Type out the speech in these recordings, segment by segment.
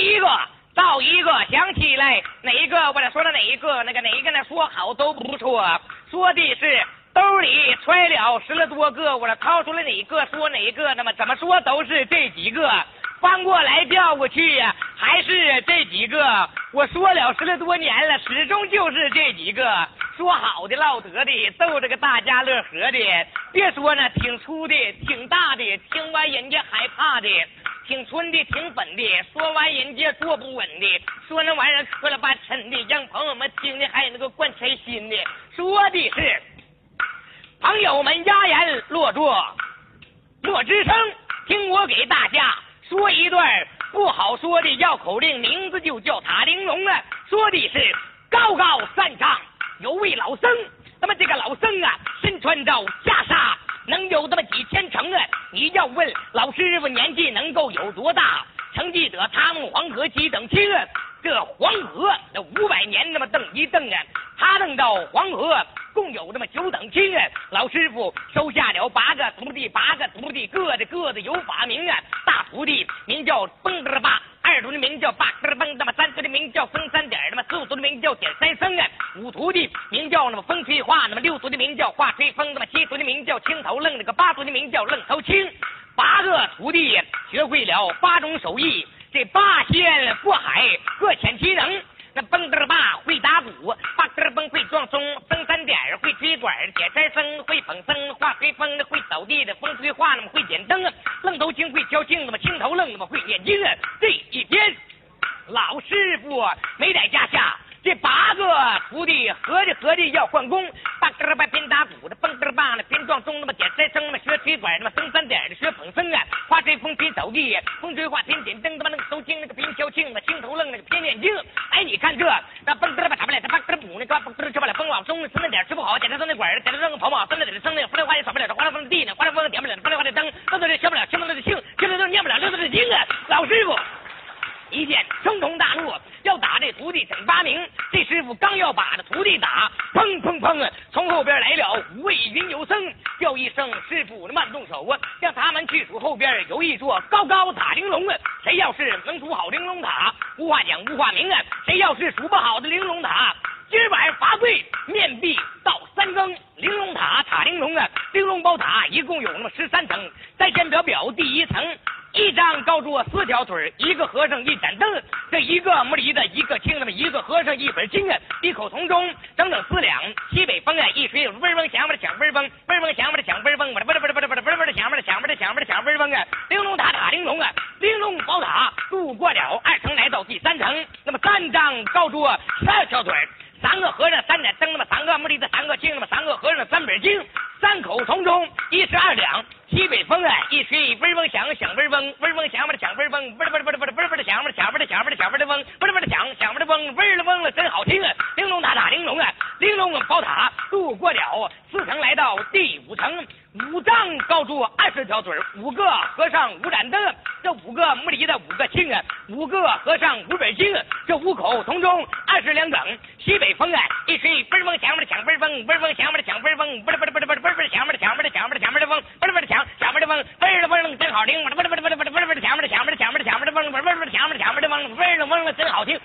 第一个到一个想起来哪一个，我得说的哪一个，那个哪一个呢？说好都不错，说的是兜里揣了十来多个，我这掏出来哪一个说哪一个，那么怎么说都是这几个。翻过来调过去呀，还是这几个。我说了十来多年了，始终就是这几个。说好的唠得的，逗这个大家乐呵的。别说呢挺粗的，挺大的，听完人家害怕的；挺纯的，挺粉的，说完人家坐不稳的。说那玩意儿磕了半沉的，让朋友们听的还有那个灌开心的。说的是朋友们压言落座，莫吱声，听我给大家。说一段不好说的绕口令，名字就叫塔玲珑啊。说的是高高山上有位老僧，那么这个老僧啊，身穿着袈裟，能有这么几千成啊。你要问老师傅年纪能够有多大？成记得他们黄河几等亲啊？这黄河那五百年那么蹬一蹬啊，他蹬到黄河。共有那么九等亲啊，老师傅收下了八个徒弟，八个徒弟各的各的有法名啊。大徒弟名叫蹦嘚吧，二徒弟名叫八嘚蹦，那么三徒弟名叫风三点，那么四徒弟名叫点三僧啊。徒弟名叫那么风吹画，那么六徒弟名叫画吹风，那么七徒弟名叫青头愣，那个八徒弟名叫愣头青。八个徒弟学会了八种手艺，这八仙过海各显其能。那蹦嘚吧会打鼓，八嘚蹦会撞钟，蹬三点会吹管，点山僧会捧僧，画吹风的会扫地的，风吹画那么会点灯，愣头青会敲镜子嘛，青头愣那么会念经。这一天，老师傅没在家下。八个徒弟合计合计要换工，八根儿吧边打鼓的，蹦根儿吧呢边撞钟，那么点三声，那么学吹管，那么蹬三点的学捧声啊，花吹风边扫地，风吹画边点灯，他妈那个头青那个边敲磬，那青头愣那个边念经。哎，你看这那蹦根儿吧打不来，他八根儿补那个蹦根儿吃不了，风往中蹬那点吃不好，点着蹬那管，点着蹬个跑跑，蹬那点着蹬那，风来花也扫不了，哗啦风的地呢，哗啦风的点不了，哗啦哗的灯，蹬到这敲不了，敲不了这磬，敲不了念不了，这都是经啊，老师傅。一见声同大怒，要打这徒弟整八名。这师傅刚要把这徒弟打，砰砰砰！从后边来了五位云游僧，叫一声师傅慢动手啊！让他们去数后边有一座高高塔玲珑啊！谁要是能数好玲珑塔，无话讲无话明啊！谁要是数不好的玲珑塔，今晚罚跪面壁到三更。玲珑塔塔玲珑啊，玲珑宝塔一共有那么十三层，再先表表第一层。一张高桌四条腿一个和尚一盏灯，这一个木梨子一个青，那么一个和尚一本经啊，一口铜钟整整四两。西北风啊一吹，嗡嗡响，吧的响，嗡嗡嗡嗡响，吧的响，嗡嗡吧的吧的吧的吧的吧的吧的响，吧的响，吧的响，吧的响，嗡嗡啊！玲珑塔塔玲珑啊，玲珑宝塔渡过了二层，来到第三层，那么三张高桌十二条腿。三个和尚三盏灯，那么三个木梨的三个经，那么三个和尚三本经，三口铜钟一十二两。西北风啊，一吹嗡嗡响，响嗡嗡，嗡嗡响吧的响嗡嗡，嗡嗡嗡嗡嗡嗡的响吧的响嗡的响吧的响嗡的嗡，嗡嗡的响，响吧的嗡，嗡了嗡了真好听啊！玲珑塔塔玲珑啊，玲珑宝塔渡过了四层，来到第五层。五丈高柱，二十条腿五个和尚五盏灯，这五个木梨的五个磬啊，五个和尚五本经，这五口铜钟二十两整。西北风啊，一吹嗡嗡响吧的响嗡嗡，嗡嗡响吧的响嘣嘣，嘣嘣嘣嘣嘣嘣嘣响吧的响嗡的响吧的响吧的风，嘣嘣的响响吧的风，嘣了嗡真好听，嘣嘣嘣嘣嘣嘣嘣的响吧的响吧的响吧的响吧的风，嘣嘣嘣响吧的响吧的嗡，嗡的嗡的真好听。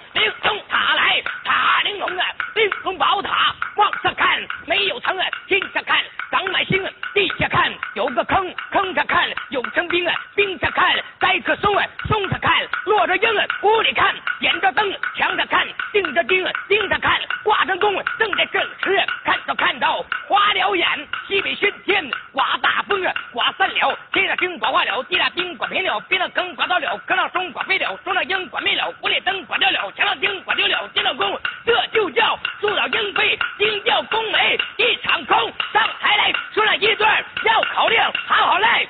可松了，松他看，落着鹰了，屋里看，点着灯，墙上看，盯着钉，盯着看，挂上弓，正在正时，看到看到，花了眼，西北熏天，刮大风啊，刮散了，天上星刮化了，地上钉刮没了，边上坑刮到了，坑上松刮飞了，松上鹰刮没了，屋里灯刮掉了，墙上钉刮掉了，钉了弓，这就叫树倒鹰飞，钉掉弓没，一场空，上台来说了一段绕口令，好好嘞。